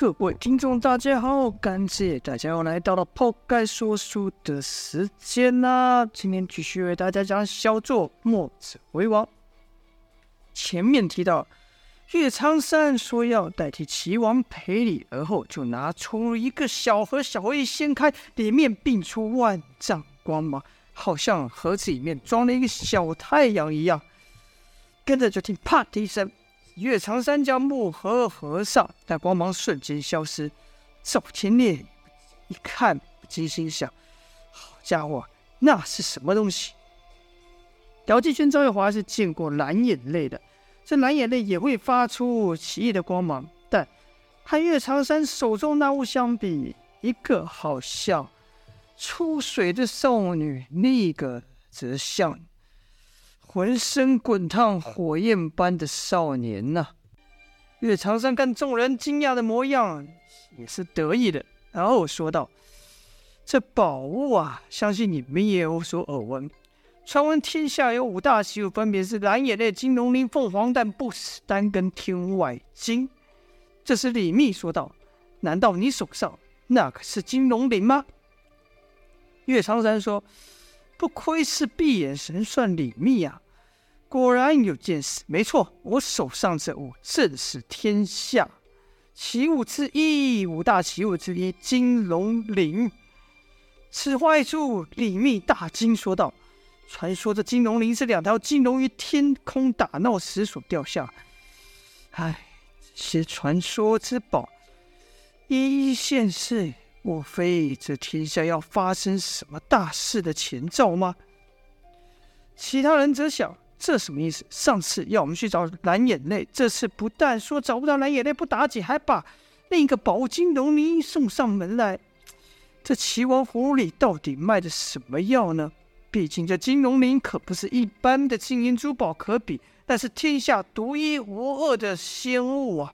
各位听众，大家好，感谢大家又来到了泡盖说书的时间啦！今天继续为大家讲小作《墨者为王》。前面提到，岳苍山说要代替齐王赔礼，而后就拿出一个小盒，小盒一掀开，里面迸出万丈光芒，好像盒子里面装了一个小太阳一样。跟着就听啪的一声。岳长山将木盒合上，但光芒瞬间消失。赵天烈一看，不禁心想：“好家伙，那是什么东西？”姚继轩、赵月华是见过蓝眼泪的，这蓝眼泪也会发出奇异的光芒，但和岳长山手中那物相比，一个好像出水的少女，另一个则像……浑身滚烫火焰般的少年呐、岳长山看众人惊讶的模样，也是得意的，然后说道：“这宝物啊，相信你们也有所耳闻。传闻天下有五大奇物，分别是蓝眼泪、金龙鳞、凤凰蛋、不死丹跟天外金。”这时李密说道：“难道你手上那可是金龙鳞吗？”岳长山说。不愧是闭眼神算李密啊，果然有见识。没错，我手上这物正是天下奇物之一，五大奇物之一——金龙鳞。此话一出，李密大惊，说道：“传说这金龙鳞是两条金龙于天空打闹时所掉下。唉，这些传说之宝一一现世。”莫非这天下要发生什么大事的前兆吗？其他人则想：这什么意思？上次要我们去找蓝眼泪，这次不但说找不到蓝眼泪不打紧，还把另一个宝物金龙鳞送上门来。这齐王府里到底卖的什么药呢？毕竟这金龙鳞可不是一般的金银珠宝可比，那是天下独一无二的仙物啊！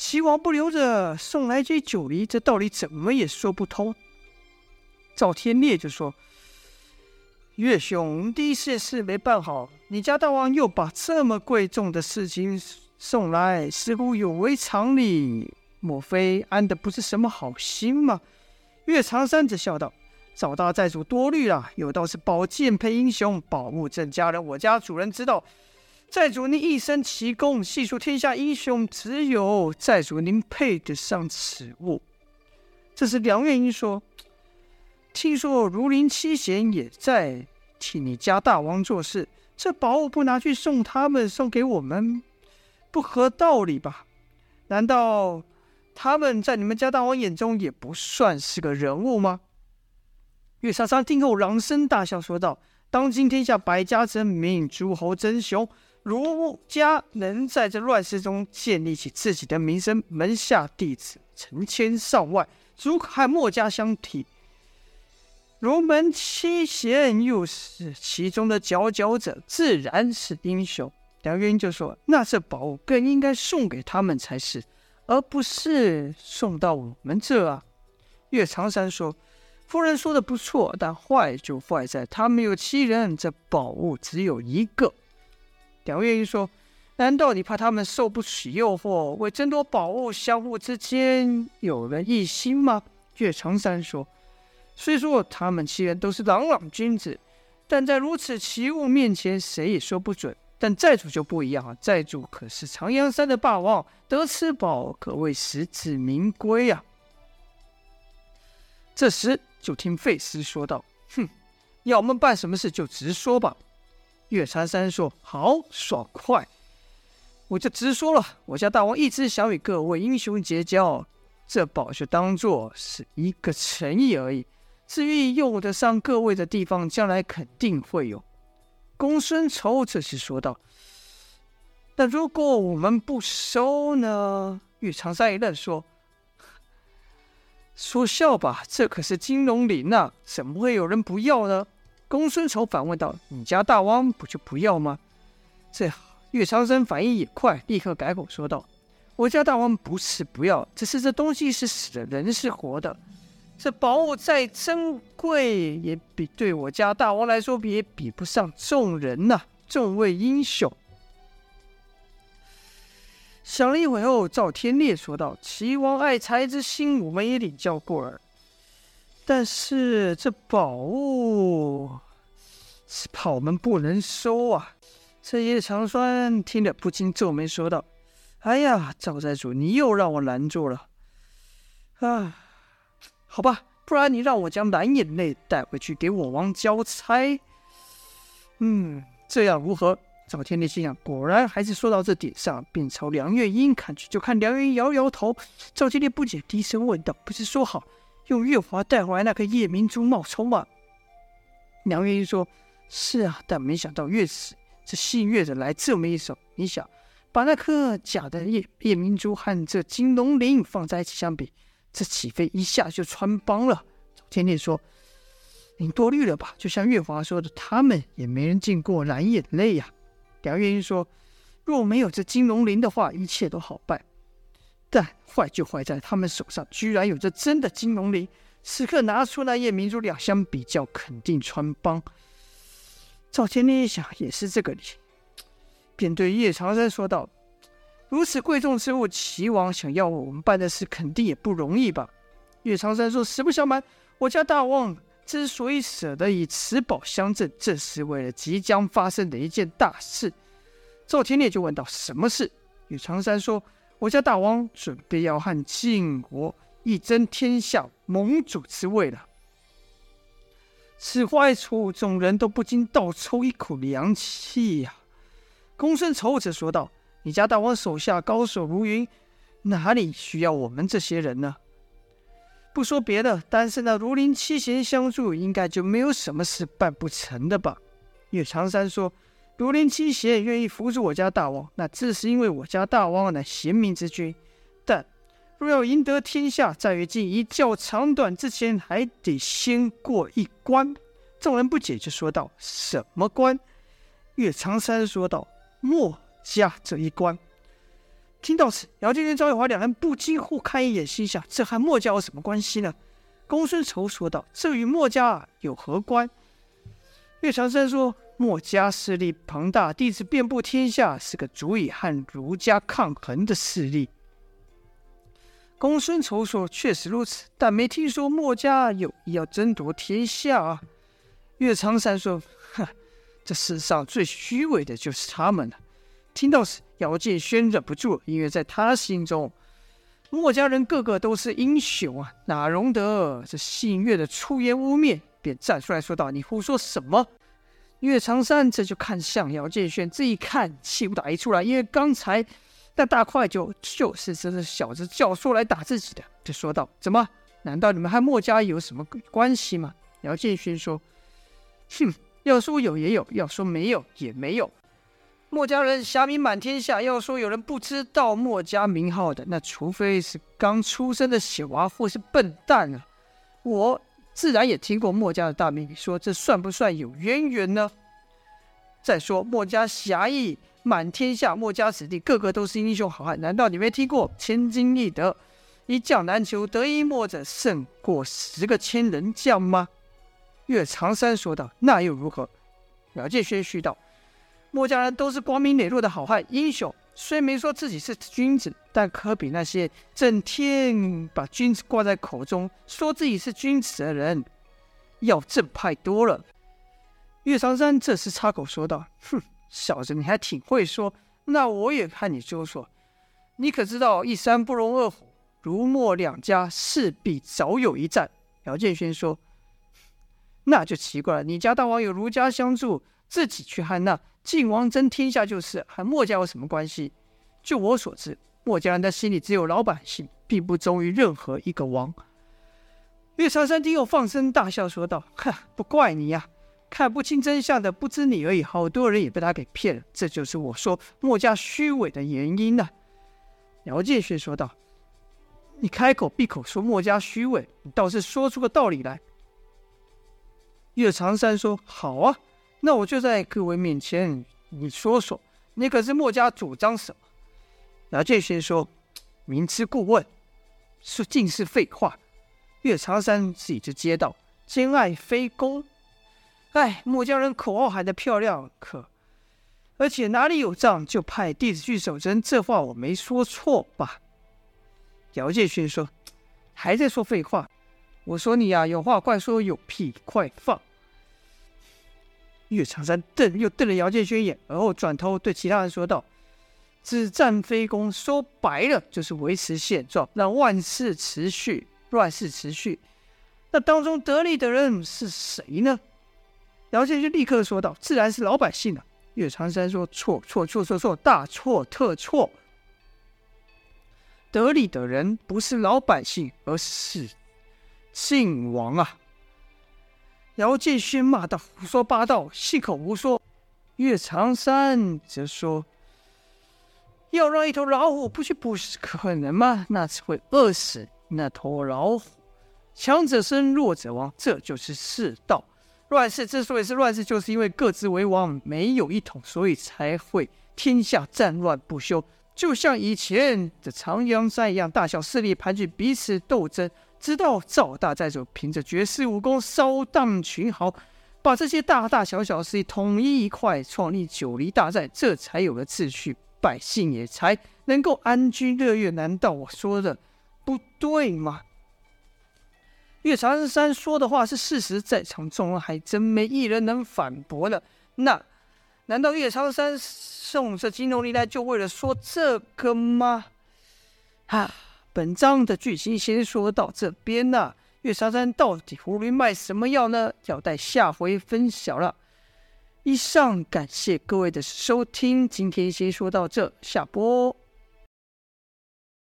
齐王不留着送来这九黎，这道理怎么也说不通。赵天烈就说：“岳兄，第一件事没办好，你家大王又把这么贵重的事情送来，似乎有违常理。莫非安的不是什么好心吗？”岳长山则笑道：“赵大寨主多虑了，有道是宝剑配英雄，宝物赠佳人，我家主人知道。”寨主，您一身奇功，细数天下英雄，只有寨主您配得上此物。这时，梁月英说：“听说如林七贤也在替你家大王做事，这宝物不拿去送他们，送给我们，不合道理吧？难道他们在你们家大王眼中也不算是个人物吗？”岳莎莎听后朗声大笑，说道：“当今天下百家争鸣，诸侯争雄。”儒家能在这乱世中建立起自己的名声，门下弟子成千上万，足可和墨家相提。儒门七贤又是其中的佼佼者，自然是英雄。梁渊就说：“那这宝物更应该送给他们才是，而不是送到我们这啊。”岳长山说：“夫人说的不错，但坏就坏在他们有七人，这宝物只有一个。”梁月英说：“难道你怕他们受不起诱惑，为争夺宝物，相互之间有了异心吗？”岳长山说：“虽说他们七人都是朗朗君子，但在如此奇物面前，谁也说不准。但寨主就不一样啊，寨主可是长阳山的霸王，得此宝可谓实至名归啊。”这时，就听费斯说道：“哼，要我们办什么事，就直说吧。”岳长山说：“好爽快，我就直说了。我家大王一直想与各位英雄结交，这宝就当做是一个诚意而已。至于用得上各位的地方，将来肯定会有。”公孙仇这时说道：“那如果我们不收呢？”岳长山一愣，说：“说笑吧，这可是金龙鳞呐，怎么会有人不要呢？”公孙丑反问道：“你家大王不就不要吗？”这岳长生反应也快，立刻改口说道：“我家大王不是不要，只是这东西是死的，人是活的。这宝物再珍贵，也比对我家大王来说，也比不上众人呐、众位英雄。想了一会后，赵天烈说道：“齐王爱才之心，我们也领教过耳。但是这宝物，是怕我们不能收啊。”这叶长酸听得，不禁皱眉说道：“哎呀，赵寨主，你又让我难做了。啊，好吧，不然你让我将蓝眼泪带回去给我王交差。嗯，这样如何？”赵天烈心想，果然还是说到这点上，便朝梁月英看去。就看梁月英摇摇头。赵天烈不解，低声问道：“不是说好用月华带回来那颗夜明珠冒充吗？”梁月英说：“是啊，但没想到月使这姓月的来这么一手。你想，把那颗假的夜夜明珠和这金龙鳞放在一起相比，这岂非一下就穿帮了？”赵天烈说：“您多虑了吧？就像月华说的，他们也没人见过蓝眼泪呀。”梁月英说：“若没有这金龙鳞的话，一切都好办。但坏就坏在他们手上，居然有这真的金龙鳞。此刻拿出那夜明珠，两相比较，肯定穿帮。”赵天烈一想，也是这个理，便对叶长山说道：“如此贵重之物，齐王想要我们办的事，肯定也不容易吧？”叶长山说：“实不相瞒，我家大王。”之所以舍得以此宝相赠，这是为了即将发生的一件大事。赵天烈就问道：“什么事？”叶长山说：“我家大王准备要和晋国一争天下盟主之位了。”此话一出，众人都不禁倒抽一口凉气呀。公孙丑则说道：“你家大王手下高手如云，哪里需要我们这些人呢？”不说别的，单是那如临七贤相助，应该就没有什么事办不成的吧？岳长山说：“如临七贤愿意辅助我家大王，那自是因为我家大王乃贤明之君。但若要赢得天下，在于进一较长短之前，还得先过一关。”众人不解，就说道：“什么关？”岳长山说道：“墨家这一关。”听到此，姚建军、赵玉华两人不禁互看一眼，心想：这和墨家有什么关系呢？公孙仇说道：“这与墨家有何关？”岳长山说：“墨家势力庞大，弟子遍布天下，是个足以和儒家抗衡的势力。”公孙仇说：“确实如此，但没听说墨家有意要争夺天下啊。”岳苍山说：“哼，这世上最虚伪的就是他们了。”听到此，姚建轩忍不住了，因为在他心中，墨家人个个都是英雄啊，哪容得这姓岳的出言污蔑？便站出来说道：“你胡说什么？”岳长山这就看向姚建轩，这一看气不打一处来，因为刚才那大块就就是这个小子教唆来打自己的，就说道：“怎么？难道你们和墨家有什么关系吗？”姚建轩说：“哼，要说有也有，要说没有也没有。”墨家人侠名满天下，要说有人不知道墨家名号的，那除非是刚出生的小娃或是笨蛋啊！我自然也听过墨家的大名，说这算不算有渊源呢？再说墨家侠义满天下，墨家子弟个个都是英雄好汉，难道你没听过千金易得，一将难求，得一墨者胜过十个千人将吗？岳长山说道：“那又如何？”苗建轩续道。墨家人都是光明磊落的好汉英雄，虽没说自己是君子，但可比那些整天把君子挂在口中，说自己是君子的人要正派多了。岳长山这时插口说道：“哼，小子，你还挺会说，那我也看你说说。你可知道一山不容二虎，儒墨两家势必早有一战。”姚建轩说：“那就奇怪了，你家大王有儒家相助，自己去和那。”晋王争天下就是，和墨家有什么关系？就我所知，墨家人的心里只有老百姓，并不忠于任何一个王。岳长山听后放声大笑，说道：“哼，不怪你呀，看不清真相的不知你而已。好多人也被他给骗了，这就是我说墨家虚伪的原因呢。”姚建勋说道：“你开口闭口说墨家虚伪，你倒是说出个道理来。”岳长山说：“好啊。”那我就在各位面前，你说说，你可是墨家主张什么？姚建勋说：“明知故问，说尽是废话。”岳长山自己就接道：“兼爱非攻。”哎，墨家人口号喊得漂亮，可，而且哪里有仗就派弟子去守城，这话我没说错吧？姚建勋说：“还在说废话。”我说：“你呀、啊，有话快说，有屁快放。”岳长山瞪又瞪了姚建勋一眼，而后转头对其他人说道：“只战非攻，说白了就是维持现状，让万事持续，乱世持续。那当中得利的人是谁呢？”姚建勋立刻说道：“自然是老百姓了、啊。”岳长山说：“错错错错错，大错特错！得利的人不是老百姓，而是晋王啊！”姚建勋骂道：“胡说八道，信口胡说！”岳长山则说：“要让一头老虎不去捕食，可能吗？那只会饿死那头老虎。强者生，弱者亡，这就是世道。”乱世之所以是乱世，就是因为各自为王，没有一统，所以才会天下战乱不休。就像以前的长阳山一样，大小势力盘踞，彼此斗争，直到赵大寨主凭着绝世武功扫荡群豪，把这些大大小小势力统一一块，创立九黎大寨，这才有了秩序，百姓也才能够安居乐业。难道我说的不对吗？岳长山说的话是事实，在场众人还真没一人能反驳了。那难道岳长山送这金龙离来就为了说这个吗？啊，本章的剧情先说到这边了。岳沙山到底葫芦里卖什么药呢？要待下回分晓了。以上感谢各位的收听，今天先说到这，下播。